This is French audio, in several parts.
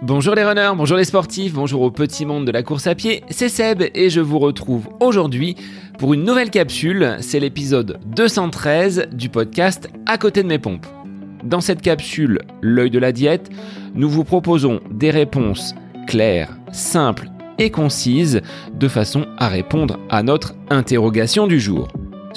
Bonjour les runners, bonjour les sportifs, bonjour au petit monde de la course à pied, c'est Seb et je vous retrouve aujourd'hui pour une nouvelle capsule, c'est l'épisode 213 du podcast À côté de mes pompes. Dans cette capsule, l'œil de la diète, nous vous proposons des réponses claires, simples et concises de façon à répondre à notre interrogation du jour.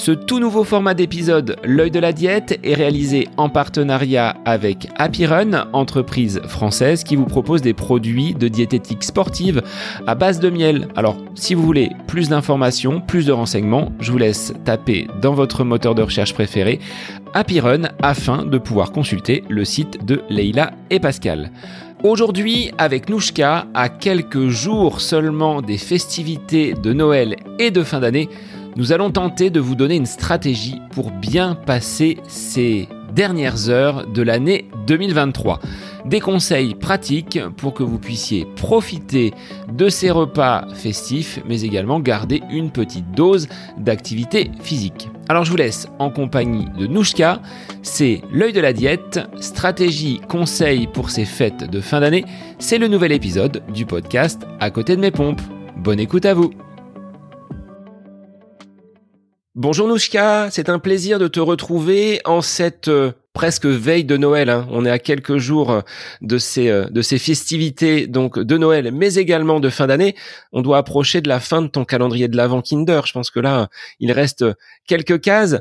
Ce tout nouveau format d'épisode, L'œil de la diète, est réalisé en partenariat avec Happy Run, entreprise française qui vous propose des produits de diététique sportive à base de miel. Alors, si vous voulez plus d'informations, plus de renseignements, je vous laisse taper dans votre moteur de recherche préféré Happy Run afin de pouvoir consulter le site de Leila et Pascal. Aujourd'hui, avec Nouchka, à quelques jours seulement des festivités de Noël et de fin d'année, nous allons tenter de vous donner une stratégie pour bien passer ces dernières heures de l'année 2023. Des conseils pratiques pour que vous puissiez profiter de ces repas festifs, mais également garder une petite dose d'activité physique. Alors je vous laisse en compagnie de Nouchka, c'est l'œil de la diète, stratégie, conseils pour ces fêtes de fin d'année, c'est le nouvel épisode du podcast À côté de mes pompes. Bonne écoute à vous Bonjour Nouchka, c'est un plaisir de te retrouver en cette euh, presque veille de Noël. Hein. On est à quelques jours euh, de ces euh, de ces festivités donc de Noël, mais également de fin d'année. On doit approcher de la fin de ton calendrier de l'avant Kinder. Je pense que là, il reste quelques cases.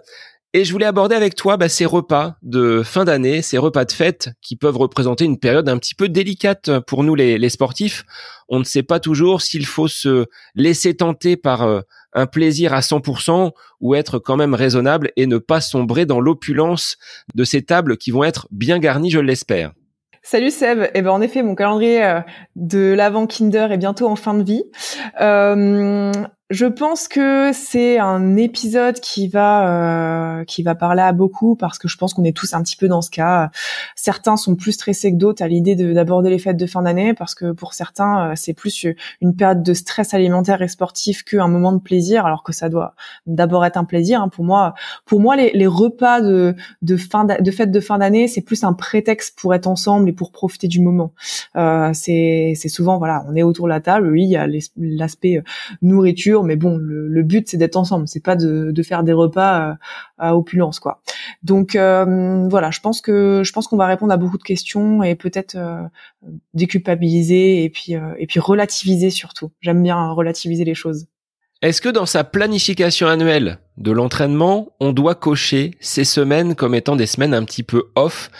Et je voulais aborder avec toi bah, ces repas de fin d'année, ces repas de fête qui peuvent représenter une période un petit peu délicate pour nous les sportifs. On ne sait pas toujours s'il faut se laisser tenter par un plaisir à 100% ou être quand même raisonnable et ne pas sombrer dans l'opulence de ces tables qui vont être bien garnies, je l'espère. Salut Seb. Eh ben en effet, mon calendrier euh, de l'avant Kinder est bientôt en fin de vie. Euh, je pense que c'est un épisode qui va euh, qui va parler à beaucoup parce que je pense qu'on est tous un petit peu dans ce cas. Certains sont plus stressés que d'autres à l'idée d'aborder les fêtes de fin d'année parce que pour certains euh, c'est plus une période de stress alimentaire et sportif qu'un moment de plaisir alors que ça doit d'abord être un plaisir. Hein. Pour moi, pour moi les, repas de de fin de fêtes de fin d'année c'est plus un prétexte pour être ensemble et pour profiter du moment. Euh, c'est c'est souvent voilà on est autour de la table oui il y a l'aspect euh, mais bon, le, but c'est d'être ensemble, c'est pas de, faire des repas euh, à, opulence, quoi. Donc euh, voilà, je pense que je pense qu'on va répondre à beaucoup de questions et peut-être euh, déculpabiliser et puis et puis relativiser surtout. J'aime bien relativiser les choses. Est-ce que dans sa planification annuelle de l'entraînement, on doit cocher ces semaines comme étant des semaines un petit peu off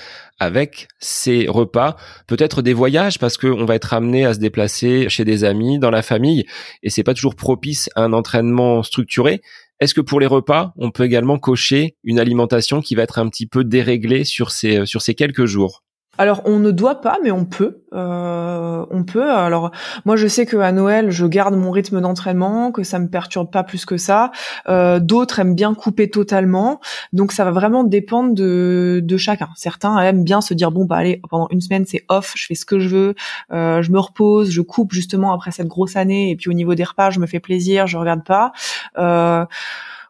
avec ces repas, peut-être des voyages parce qu'on va être amené à se déplacer chez des amis, dans la famille, et c'est pas toujours propice à un entraînement structuré. Est-ce que pour les repas, on peut également cocher une alimentation qui va être un petit peu déréglée sur ces sur ces quelques jours? Alors on ne doit pas, mais on peut. Euh, on peut. Alors moi je sais que à Noël je garde mon rythme d'entraînement, que ça me perturbe pas plus que ça. Euh, d'autres aiment bien couper totalement, donc ça va vraiment dépendre de, de chacun. Certains aiment bien se dire bon bah allez pendant une semaine c'est off, je fais ce que je veux, euh, je me repose, je coupe justement après cette grosse année et puis au niveau des repas je me fais plaisir, je regarde pas.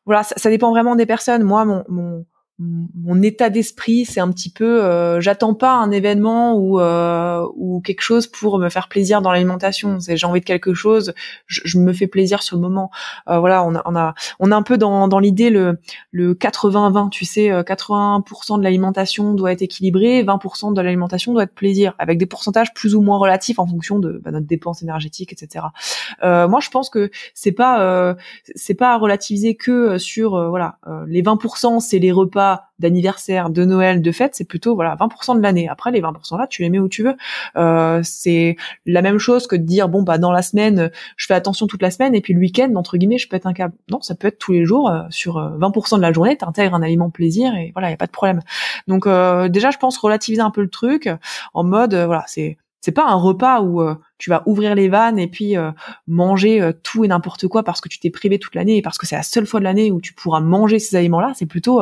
voilà, ça, dépend vraiment des personnes. Moi mon mon état d'esprit, c'est un petit peu, euh, j'attends pas un événement ou euh, ou quelque chose pour me faire plaisir dans l'alimentation. C'est j'ai envie de quelque chose, je, me fais plaisir sur le moment. Euh, voilà, on a on a on a un peu dans dans l'idée le le 80-20. Tu sais, 80% de l'alimentation doit être équilibrée, 20% de l'alimentation doit être plaisir, avec des pourcentages plus ou moins relatifs en fonction de bah, notre dépense énergétique, etc. moi, je pense que c'est pas c'est pas à relativiser que sur voilà les 20%, c'est les repas d'anniversaire, de Noël, de fête, c'est plutôt voilà 20% de l'année. Après les 20% là, tu les mets où tu veux. Euh, c'est la même chose que de dire bon bah dans la semaine, je fais attention toute la semaine et puis le week-end entre guillemets, je pète un câble. Non, ça peut être tous les jours euh, sur 20% euh, de la journée, tu intègres un aliment plaisir et voilà, il y a pas de problème. Donc déjà, je pense relativiser un peu le truc en mode voilà, c'est c'est pas un repas où tu vas ouvrir les vannes et puis manger tout et n'importe quoi parce que tu t'es privé toute l'année et parce que c'est la seule fois de l'année où tu pourras manger ces aliments-là. C'est plutôt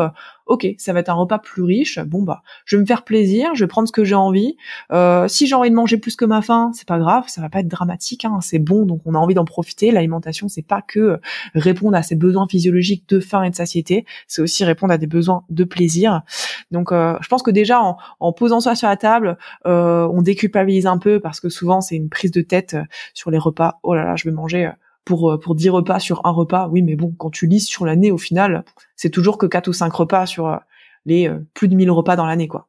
ok, ça va être un repas plus riche. Bon bah, je vais me faire plaisir, je vais prendre ce que j'ai envie. Euh, si j'ai envie de manger plus que ma faim, c'est pas grave, ça va pas être dramatique. Hein, c'est bon, donc on a envie d'en profiter. L'alimentation, c'est pas que répondre à ses besoins physiologiques de faim et de satiété, c'est aussi répondre à des besoins de plaisir. Donc, euh, je pense que déjà en, en, posant ça sur la table, euh, on déculpabilise un peu parce que souvent c'est une prise de tête sur les repas. Oh là là, je vais manger pour euh, pour 10 repas sur un repas. Oui, mais bon, quand tu lis sur l'année, au final, c'est toujours que 4 ou 5 repas sur euh, les euh, plus de 1000 repas dans l'année, quoi.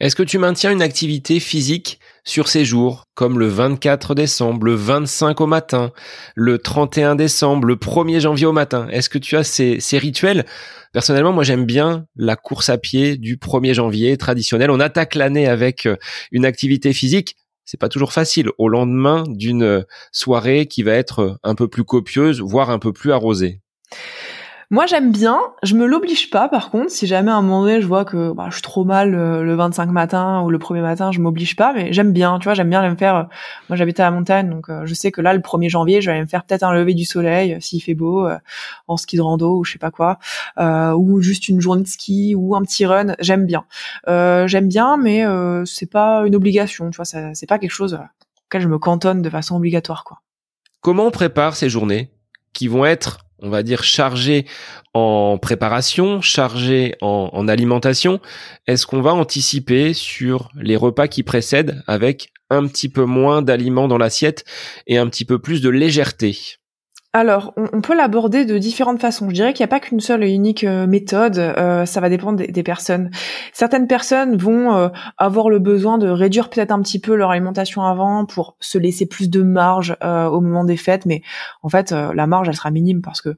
Est-ce que tu maintiens une activité physique sur ces jours, comme le 24 décembre, le 25 au matin, le 31 décembre, le 1er janvier au matin? Est-ce que tu as ces, ces rituels? Personnellement, moi j'aime bien la course à pied du 1er janvier traditionnel. On attaque l'année avec une activité physique c'est pas toujours facile au lendemain d'une soirée qui va être un peu plus copieuse, voire un peu plus arrosée. Moi, j'aime bien. Je me l'oblige pas, par contre. Si jamais à un moment donné, je vois que bah, je suis trop mal euh, le 25 matin ou le premier matin, je m'oblige pas. Mais j'aime bien. Tu vois, j'aime bien me faire. Euh, moi, j'habite à la montagne, donc euh, je sais que là, le 1er janvier, je vais me faire peut-être un lever du soleil s'il fait beau, en ski de rando ou je sais pas quoi, ou juste une journée de ski ou un petit run. J'aime bien. j'aime bien, mais c'est pas une obligation. Tu vois, c'est pas quelque chose auquel je me cantonne de façon obligatoire, quoi. Comment on prépare ces journées qui vont être on va dire, chargé en préparation, chargé en, alimentation, est-ce qu'on va anticiper sur les repas qui précèdent avec un petit peu moins d'aliments dans l'assiette et un petit peu plus de légèreté? Alors, on, peut l'aborder de différentes façons. Je dirais qu'il n'y a pas qu'une seule et unique euh, méthode. Euh, ça va dépendre des, personnes. Certaines personnes vont euh, avoir le besoin de réduire peut-être un petit peu leur alimentation avant pour se laisser plus de marge au moment des fêtes. Mais en fait, la marge, elle sera minime parce que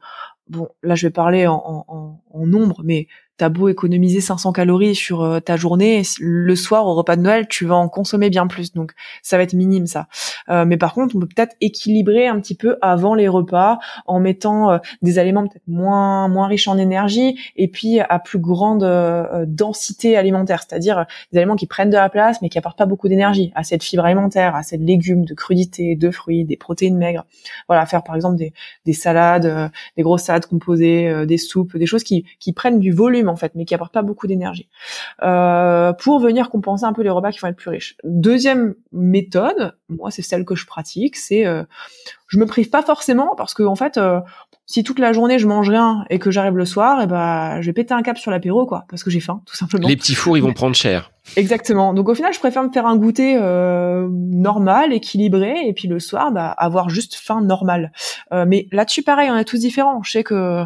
bon, là, je vais parler en, en, en nombre, mais t'as beau économiser 500 calories sur euh, ta journée, le soir au repas de Noël, tu vas en consommer bien plus. Donc ça va être minime ça. Euh, mais par contre, on peut peut-être équilibrer un petit peu avant les repas en mettant euh, des aliments peut-être moins moins riches en énergie et puis à plus grande densité alimentaire, c'est-à-dire des aliments qui prennent de la place mais qui apportent pas beaucoup d'énergie, assez de fibres alimentaires, assez de légumes, de crudités, de fruits, des protéines maigres. Voilà, faire par exemple des, des salades, des grosses salades composées, des soupes, des choses qui qui prennent du volume en fait, mais qui apportent pas beaucoup d'énergie, euh, pour venir compenser un peu les repas qui vont être plus riches. Deuxième méthode, moi c'est celle que je pratique, c'est euh, je me prive pas forcément parce que en fait, euh, si toute la journée je mange rien et que j'arrive le soir, et eh ben je vais péter un cap sur l'apéro quoi, parce que j'ai faim tout simplement. Les petits fours ils vont prendre cher. Exactement. Donc au final, je préfère me faire un goûter euh, normal, équilibré, et puis le soir, bah, avoir juste faim normale. Euh, mais là-dessus, pareil, on est tous différents. Je sais que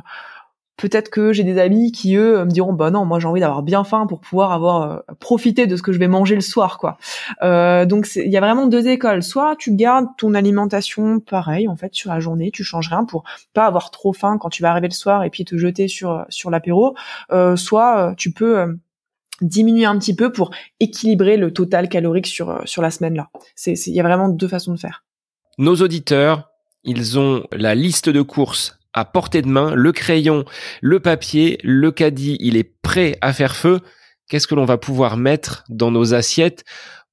peut-être que j'ai des amis qui eux me diront bah non moi j'ai envie d'avoir bien faim pour pouvoir avoir euh, profité de ce que je vais manger le soir quoi. Euh, donc il y a vraiment deux écoles. Soit tu gardes ton alimentation pareil en fait sur la journée tu changes rien pour pas avoir trop faim quand tu vas arriver le soir et puis te jeter sur sur l'apéro. Euh, soit tu peux diminuer un petit peu pour équilibrer le total calorique sur sur la semaine là c'est il y a vraiment deux façons de faire. Nos auditeurs ils ont la liste de courses à portée de main, le crayon, le papier, le caddie, il est prêt à faire feu. Qu'est-ce que l'on va pouvoir mettre dans nos assiettes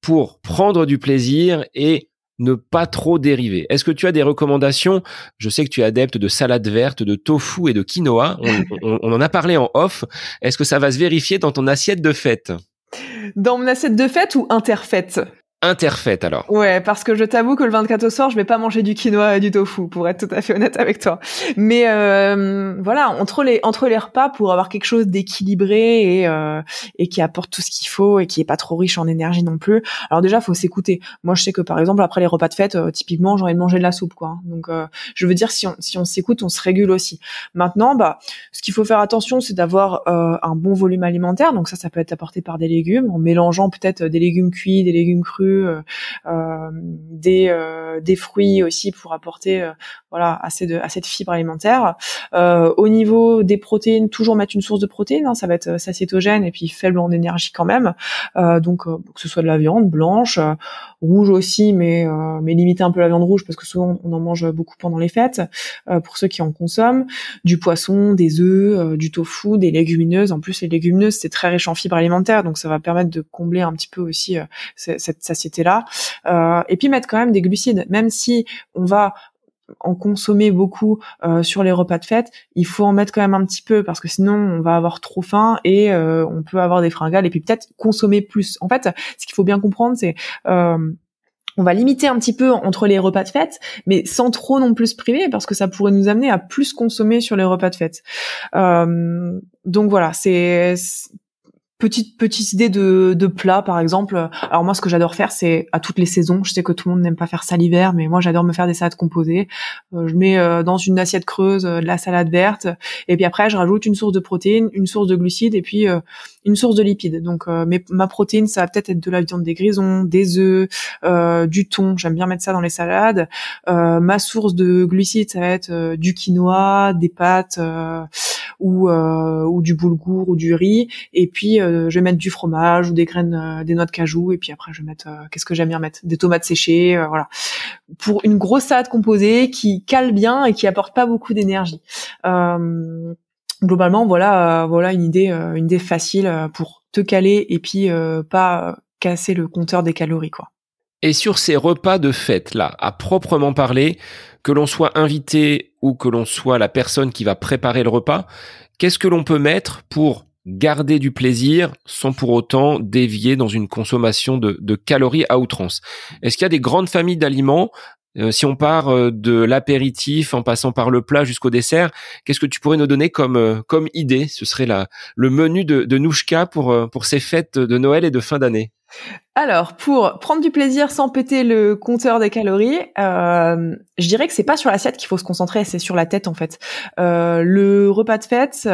pour prendre du plaisir et ne pas trop dériver? Est-ce que tu as des recommandations? Je sais que tu es adepte de salade verte, de tofu et de quinoa. On, on en a parlé en off. Est-ce que ça va se vérifier dans ton assiette de fête? Dans mon assiette de fête ou interfête? Interfaite alors. Ouais, parce que je t'avoue que le 24 au soir, je vais pas manger du quinoa et du tofu, pour être tout à fait honnête avec toi. Mais euh, voilà, entre les entre les repas, pour avoir quelque chose d'équilibré et euh, et qui apporte tout ce qu'il faut et qui est pas trop riche en énergie non plus. Alors déjà, faut s'écouter. Moi, je sais que par exemple après les repas de fête, euh, typiquement, j'ai envie de manger de la soupe, quoi. Donc, je veux dire, si on si on s'écoute, on se régule aussi. Maintenant, bah, ce qu'il faut faire attention, c'est d'avoir un bon volume alimentaire. Donc ça, ça peut être apporté par des légumes, en mélangeant peut-être des légumes cuits, des légumes crus euh, euh, des euh, des fruits aussi pour apporter voilà assez de assez de fibres alimentaires. au niveau des protéines, toujours mettre une source de protéines, hein, ça va être satiétogène et puis faible en énergie quand même. donc que ce soit de la viande blanche, rouge aussi, mais mais limiter un peu la viande rouge parce que souvent on en mange beaucoup pendant les fêtes. pour ceux qui en consomment, du poisson, des œufs, du tofu, des légumineuses. En plus, les légumineuses c'est très riche en fibres alimentaires, donc ça va permettre de combler un petit peu aussi cette, cette satiété-là. et puis mettre quand même des glucides, même si on va en consommer beaucoup sur les repas de fête, il faut en mettre quand même un petit peu parce que sinon on va avoir trop faim et on peut avoir des fringales et puis peut-être consommer plus. En fait, ce qu'il faut bien comprendre, c'est on va limiter un petit peu entre les repas de fête, mais sans trop non plus priver, parce que ça pourrait nous amener à plus consommer sur les repas de fête. Euh, donc voilà, c'est petite petite idée de, de plat par exemple. Alors moi ce que j'adore faire c'est à toutes les saisons. Je sais que tout le monde n'aime pas faire ça l'hiver mais moi j'adore me faire des salades composées. Euh, je mets euh, dans une assiette creuse de la salade verte. Et puis après je rajoute une source de protéines une source de glucides. Et puis une source de lipides. Donc euh, ma protéine, ça va peut-être être de la viande des grisons, des œufs, euh, du thon. J'aime bien mettre ça dans les salades. Euh, ma source de glucides, ça va être du quinoa, des pâtes ou ou du boulgour ou du riz. Et puis je vais mettre du fromage ou des graines, des noix de cajou. Et puis après je vais mettre qu'est-ce que j'aime bien mettre? Des tomates séchées, voilà. Pour une grosse salade composée qui cale bien et qui apporte pas beaucoup d'énergie. Euh, globalement, voilà, euh, voilà une idée, euh, une idée facile euh, pour te caler et puis pas casser le compteur des calories, quoi. Et sur ces repas de fête là, à proprement parler, que l'on soit invité ou que l'on soit la personne qui va préparer le repas, qu'est-ce que l'on peut mettre pour garder du plaisir sans pour autant dévier dans une consommation de, de calories à outrance? Est-ce qu'il y a des grandes familles d'aliments euh, si on part euh, de l'apéritif en passant par le plat jusqu'au dessert, qu'est-ce que tu pourrais nous donner comme euh, comme idée? Ce serait la le menu de, de Nouchka pour pour ces fêtes de Noël et de fin d'année. Alors, pour prendre du plaisir sans péter le compteur des calories, euh, je dirais que c'est pas sur l'assiette qu'il faut se concentrer, c'est sur la tête en fait. Euh, le repas de fête,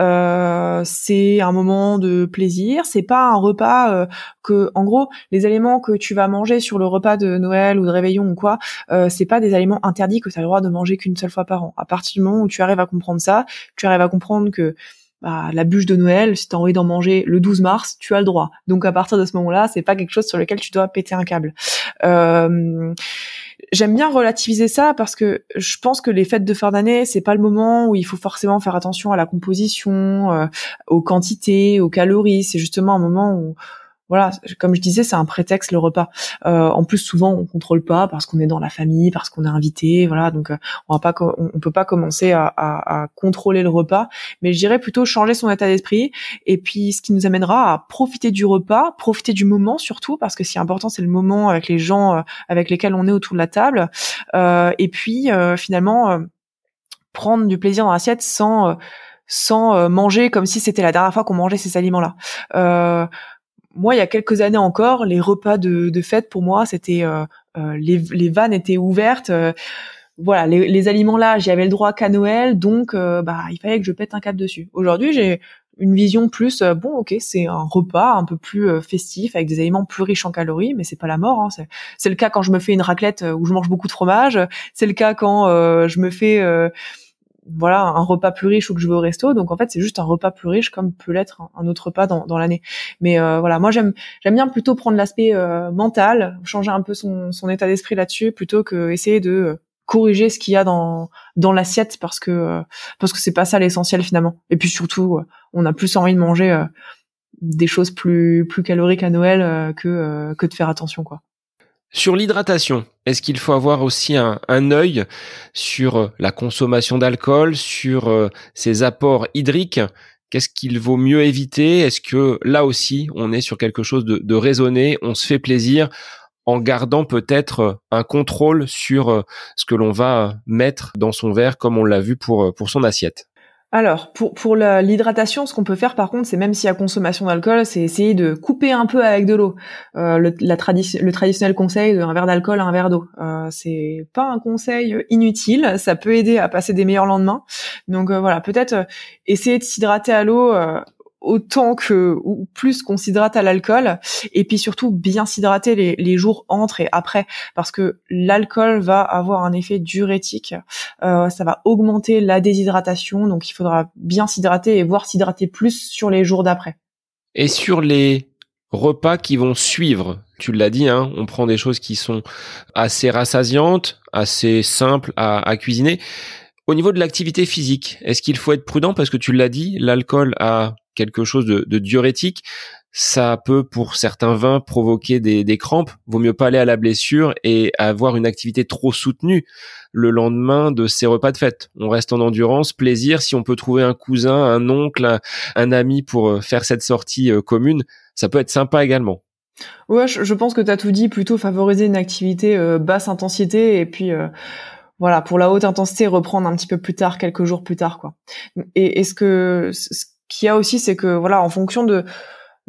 euh, c'est un moment de plaisir. C'est pas un repas euh, que, en gros, les aliments que tu vas manger sur le repas de Noël ou de réveillon ou quoi, euh, c'est pas des aliments interdits que tu as le droit de manger qu'une seule fois par an. À partir du moment où tu arrives à comprendre ça, tu arrives à comprendre que bah, la bûche de Noël, si t'as envie d'en manger le 12 mars, tu as le droit. Donc à partir de ce moment-là, c'est pas quelque chose sur lequel tu dois péter un câble. Euh, J'aime bien relativiser ça parce que je pense que les fêtes de fin d'année, c'est pas le moment où il faut forcément faire attention à la composition, euh, aux quantités, aux calories. C'est justement un moment où voilà, comme je disais, c'est un prétexte le repas. Euh, en plus, souvent, on contrôle pas parce qu'on est dans la famille, parce qu'on est invité, voilà. Donc, euh, on va pas, on, peut pas commencer à, à, contrôler le repas, mais je dirais plutôt changer son état d'esprit. Et puis, ce qui nous amènera à profiter du repas, profiter du moment surtout, parce que ce important, c'est le moment avec les gens euh, avec lesquels on est autour de la table. Euh, et puis, euh, finalement, prendre du plaisir dans l'assiette sans sans manger comme si c'était la dernière fois qu'on mangeait ces aliments-là. Moi, il y a quelques années encore, les repas de, de fête pour moi, c'était euh, euh les, les, vannes étaient ouvertes. Euh, voilà, les, les aliments là, j'y avais le droit qu'à Noël, donc euh, bah il fallait que je pète un cap dessus. Aujourd'hui, j'ai une vision plus bon, ok, c'est un repas un peu plus festif avec des aliments plus riches en calories, mais c'est pas la mort. Hein, c'est le cas quand je me fais une raclette où je mange beaucoup de fromage. C'est le cas quand je me fais voilà un repas plus riche ou que je vais au resto. Donc en fait c'est juste un repas plus riche comme peut l'être un, autre repas dans, dans l'année. Mais euh, voilà moi j'aime j'aime bien plutôt prendre l'aspect euh, mental changer un peu son, son état d'esprit là-dessus plutôt que essayer de euh, corriger ce qu'il y a dans dans l'assiette parce que parce que c'est pas ça l'essentiel finalement. Et puis surtout on a plus envie de manger des choses plus plus caloriques à Noël que que de faire attention quoi sur l'hydratation, est-ce qu'il faut avoir aussi un, œil sur euh, la consommation d'alcool, sur euh, ses apports hydriques? Qu'est-ce qu'il vaut mieux éviter? Est-ce que là aussi, on est sur quelque chose de, raisonné On se fait plaisir en gardant peut-être euh, un contrôle sur ce que l'on va mettre dans son verre, comme on l'a vu pour son assiette? Alors, pour, pour l'hydratation, ce qu'on peut faire par contre, c'est même s'il y a consommation d'alcool, c'est essayer de couper un peu avec de l'eau. Euh, le, traditionnel conseil d'un verre d'alcool à un verre d'eau. Euh, c'est pas un conseil inutile, ça peut aider à passer des meilleurs lendemains. Donc euh, voilà, peut-être euh, essayer de s'hydrater à l'eau autant que ou plus qu'on s'hydrate à l'alcool et puis surtout bien s'hydrater les, les, jours entre et après. Parce que l'alcool va avoir un effet diurétique euh, ça va augmenter la déshydratation donc il faudra bien s'hydrater et voir s'hydrater plus sur les jours d'après. Et sur les repas qui vont suivre tu l'as dit hein, on prend des choses qui sont assez rassasiantes assez simples à, à cuisiner au niveau de l'activité physique, est-ce qu'il faut être prudent? Parce que tu l'as dit, l'alcool a quelque chose de, diurétique. ça peut pour certains vins provoquer des, crampes. Vaut mieux pas aller à la blessure et avoir une activité trop soutenue le lendemain de ces repas de fête. On reste en endurance, plaisir. Si on peut trouver un cousin, un oncle, un, ami pour euh, faire cette sortie euh, commune, ça peut être sympa également. Ouais, je, pense que tu as tout dit, plutôt favoriser une activité euh, basse intensité et puis voilà, pour la haute intensité reprendre un petit peu plus tard, quelques jours plus tard quoi. Et, et ce que ce qu'il y a aussi c'est que voilà, en fonction de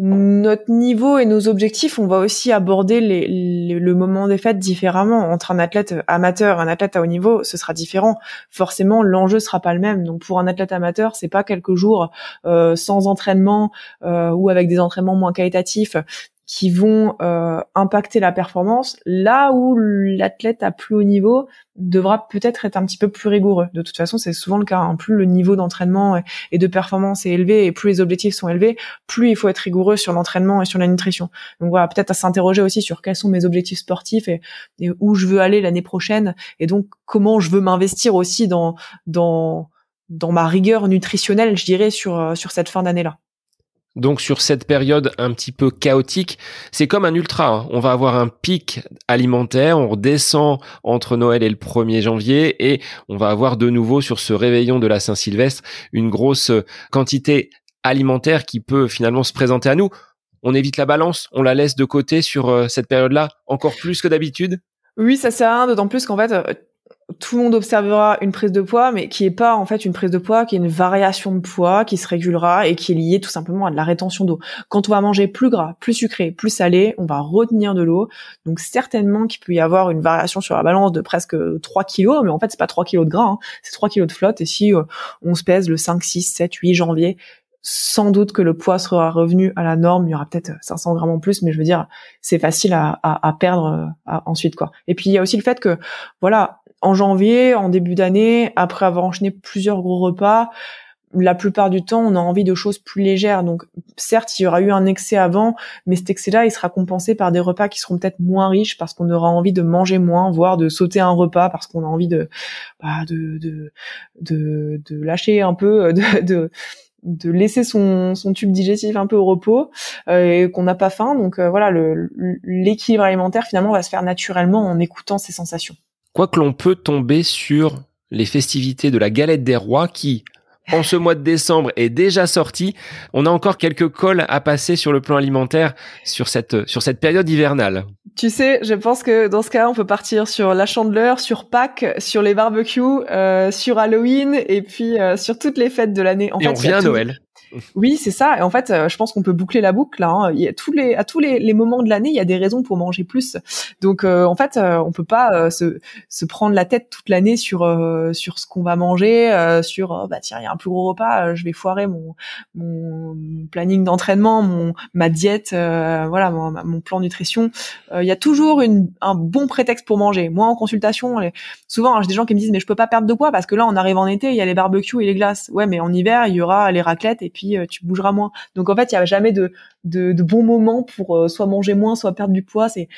notre niveau et nos objectifs, on va aussi aborder le moment des fêtes différemment. Entre un athlète amateur et un athlète à haut niveau, ce sera différent. Forcément, l'enjeu sera pas le même. Donc, pour un athlète amateur, c'est pas quelques jours euh, sans entraînement euh, ou avec des entraînements moins qualitatifs qui vont euh, impacter la performance, là où l'athlète à plus haut niveau devra peut-être être un petit peu plus rigoureux. De toute façon, c'est souvent le cas. Hein. Plus le niveau d'entraînement et de performance est élevé et plus les objectifs sont élevés, plus il faut être rigoureux sur l'entraînement et sur la nutrition. Donc voilà, peut-être à s'interroger aussi sur quels sont mes objectifs sportifs et, et où je veux aller l'année prochaine et donc comment je veux m'investir aussi dans dans dans ma rigueur nutritionnelle, je dirais, sur sur cette fin d'année-là. Donc sur cette période un petit peu chaotique, c'est comme un ultra. Hein. On va avoir un pic alimentaire, on redescend entre Noël et le 1er janvier et on va avoir de nouveau sur ce réveillon de la Saint-Sylvestre une grosse quantité alimentaire qui peut finalement se présenter à nous. On évite la balance, on la laisse de côté sur euh, cette période-là encore plus que d'habitude? Oui, ça sert à rien, d'autant plus qu'en fait, euh, tout le monde observera une prise de poids, mais qui est pas en fait une prise de poids, qui est une variation de poids qui se régulera et qui est liée tout simplement à de la rétention d'eau. Quand on va manger plus gras, plus sucré, plus salé, on va retenir de l'eau. Donc certainement qu'il peut y avoir une variation sur la balance de presque 3 kilos, mais en fait c'est pas 3 kilos de gras, hein, c'est 3 kilos de flotte. Et si euh, on se pèse le 5, 6, 7, 8 janvier, sans doute que le poids sera revenu à la norme. Il y aura peut-être 500 grammes en plus, mais je veux dire, c'est facile à, perdre euh, ensuite, quoi. Et puis il y a aussi le fait que, voilà, en janvier, en début d'année, après avoir enchaîné plusieurs gros repas, la plupart du temps, on a envie de choses plus légères. Donc, certes, il y aura eu un excès avant, mais cet excès-là, il sera compensé par des repas qui seront peut-être moins riches parce qu'on aura envie de manger moins, voire de sauter un repas parce qu'on a envie de, bah, de, de, de, lâcher un peu, de, de de laisser son, son tube digestif un peu au repos euh, et qu'on n'a pas faim. Donc euh, voilà, l'équilibre alimentaire finalement va se faire naturellement en écoutant ses sensations. Quoique l'on peut tomber sur les festivités de la galette des rois qui, en ce mois de décembre, est déjà sorti. On a encore quelques cols à passer sur le plan alimentaire sur cette, sur cette période hivernale. Tu sais, je pense que dans ce cas, on peut partir sur la chandeleur, sur Pâques, sur les barbecues, euh, sur Halloween et puis euh, sur toutes les fêtes de l'année. et on revient à Noël. Oui, c'est ça. Et en fait, euh, je pense qu'on peut boucler la boucle. Hein. Il y a tous les à tous les, moments de l'année, il y a des raisons pour manger plus. Donc, euh, en fait, euh, on peut pas se, se prendre la tête toute l'année sur sur ce qu'on va manger, sur oh, bah tiens, il y a un plus gros repas, je vais foirer mon mon planning d'entraînement, mon ma diète, voilà, mon, plan nutrition. Il y a toujours une, un bon prétexte pour manger. Moi, en consultation, souvent, hein, j'ai des gens qui me disent mais je peux pas perdre de poids parce que là, on arrive en été, il y a les barbecues et les glaces. Ouais, mais en hiver, il y aura les raclettes et puis euh, tu bougeras moins. Donc en fait, il y a jamais de, de, de bons moments pour euh, soit manger moins, soit perdre du poids. C'est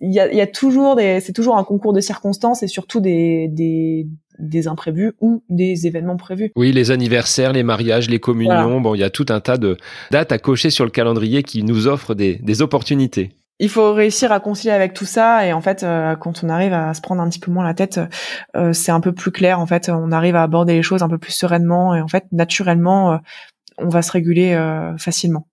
il y a, y a, toujours des, c'est toujours un concours de circonstances et surtout des, des, des imprévus ou des événements prévus. Oui, les anniversaires, les mariages, les communions, bon, il y a tout un tas de dates à cocher sur le calendrier qui nous offrent des, des opportunités. Il faut réussir à concilier avec tout ça et en fait, euh, quand on arrive à se prendre un petit peu moins la tête, c'est un peu plus clair. En fait, on arrive à aborder les choses un peu plus sereinement et en fait, naturellement, on va se réguler euh, facilement.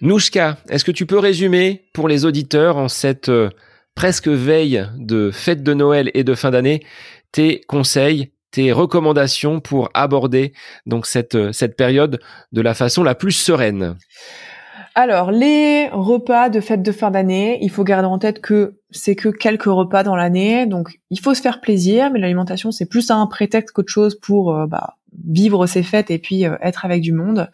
Nouchka, est-ce que tu peux résumer pour les auditeurs en cette euh, presque veille de fête de Noël et de fin d'année tes conseils, tes recommandations pour aborder donc cette, euh, cette période de la façon la plus sereine? Alors, les repas de fête de fin d'année, il faut garder en tête que c'est que quelques repas dans l'année, donc il faut se faire plaisir, mais l'alimentation c'est plus un prétexte qu'autre chose pour bah, vivre ces fêtes et puis euh, être avec du monde.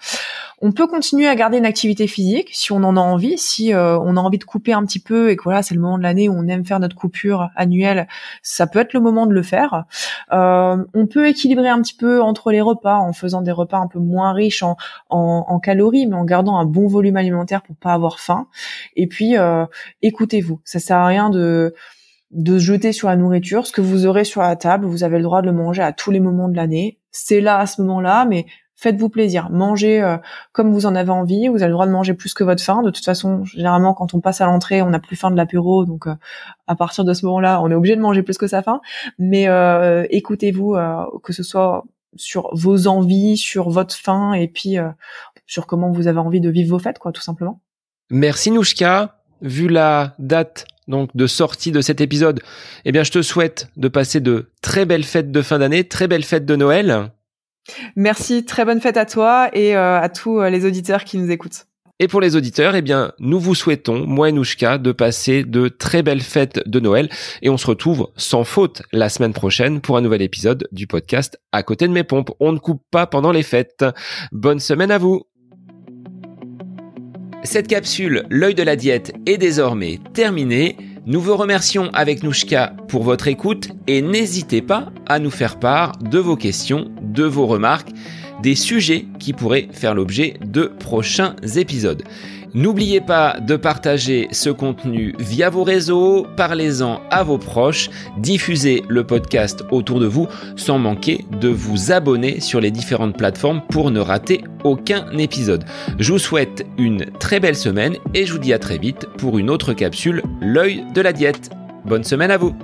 On peut continuer à garder une activité physique si on en a envie, si euh, on a envie de couper un petit peu et que voilà c'est le moment de l'année où on aime faire notre coupure annuelle, ça peut être le moment de le faire. Euh, on peut équilibrer un petit peu entre les repas en faisant des repas un peu moins riches en, en, calories, mais en gardant un bon volume alimentaire pour pas avoir faim. Et puis écoutez-vous, ça sert à rien de de jeter sur la nourriture. Ce que vous aurez sur la table, vous avez le droit de le manger à tous les moments de l'année. C'est là à ce moment-là, mais faites-vous plaisir, mangez euh, comme vous en avez envie, vous avez le droit de manger plus que votre faim. De toute façon, généralement, quand on passe à l'entrée, on n'a plus faim de l'apéro, donc euh, à partir de ce moment-là, on est obligé de manger plus que sa faim. Mais euh, écoutez-vous, que ce soit sur vos envies, sur votre faim, et puis sur comment vous avez envie de vivre vos fêtes, quoi, tout simplement. Merci Nouchka. Vu la date donc de sortie de cet épisode, eh bien je te souhaite de passer de très belles fêtes de fin d'année, très belles fêtes de Noël. Merci, très bonne fête à toi et euh, à tous euh, les auditeurs qui nous écoutent. Et pour les auditeurs, eh bien, nous vous souhaitons, moi et Nouchka, de passer de très belles fêtes de Noël. Et on se retrouve sans faute la semaine prochaine pour un nouvel épisode du podcast À côté de mes pompes. On ne coupe pas pendant les fêtes. Bonne semaine à vous. Cette capsule, l'œil de la diète, est désormais terminée. Nous vous remercions avec Nouchka pour votre écoute et n'hésitez pas à nous faire part de vos questions, de vos remarques, des sujets qui pourraient faire l'objet de prochains épisodes. N'oubliez pas de partager ce contenu via vos réseaux, parlez-en à vos proches, diffusez le podcast autour de vous sans manquer de vous abonner sur les différentes plateformes pour ne rater aucun épisode. Je vous souhaite une très belle semaine et je vous dis à très vite pour une autre capsule, l'œil de la diète. Bonne semaine à vous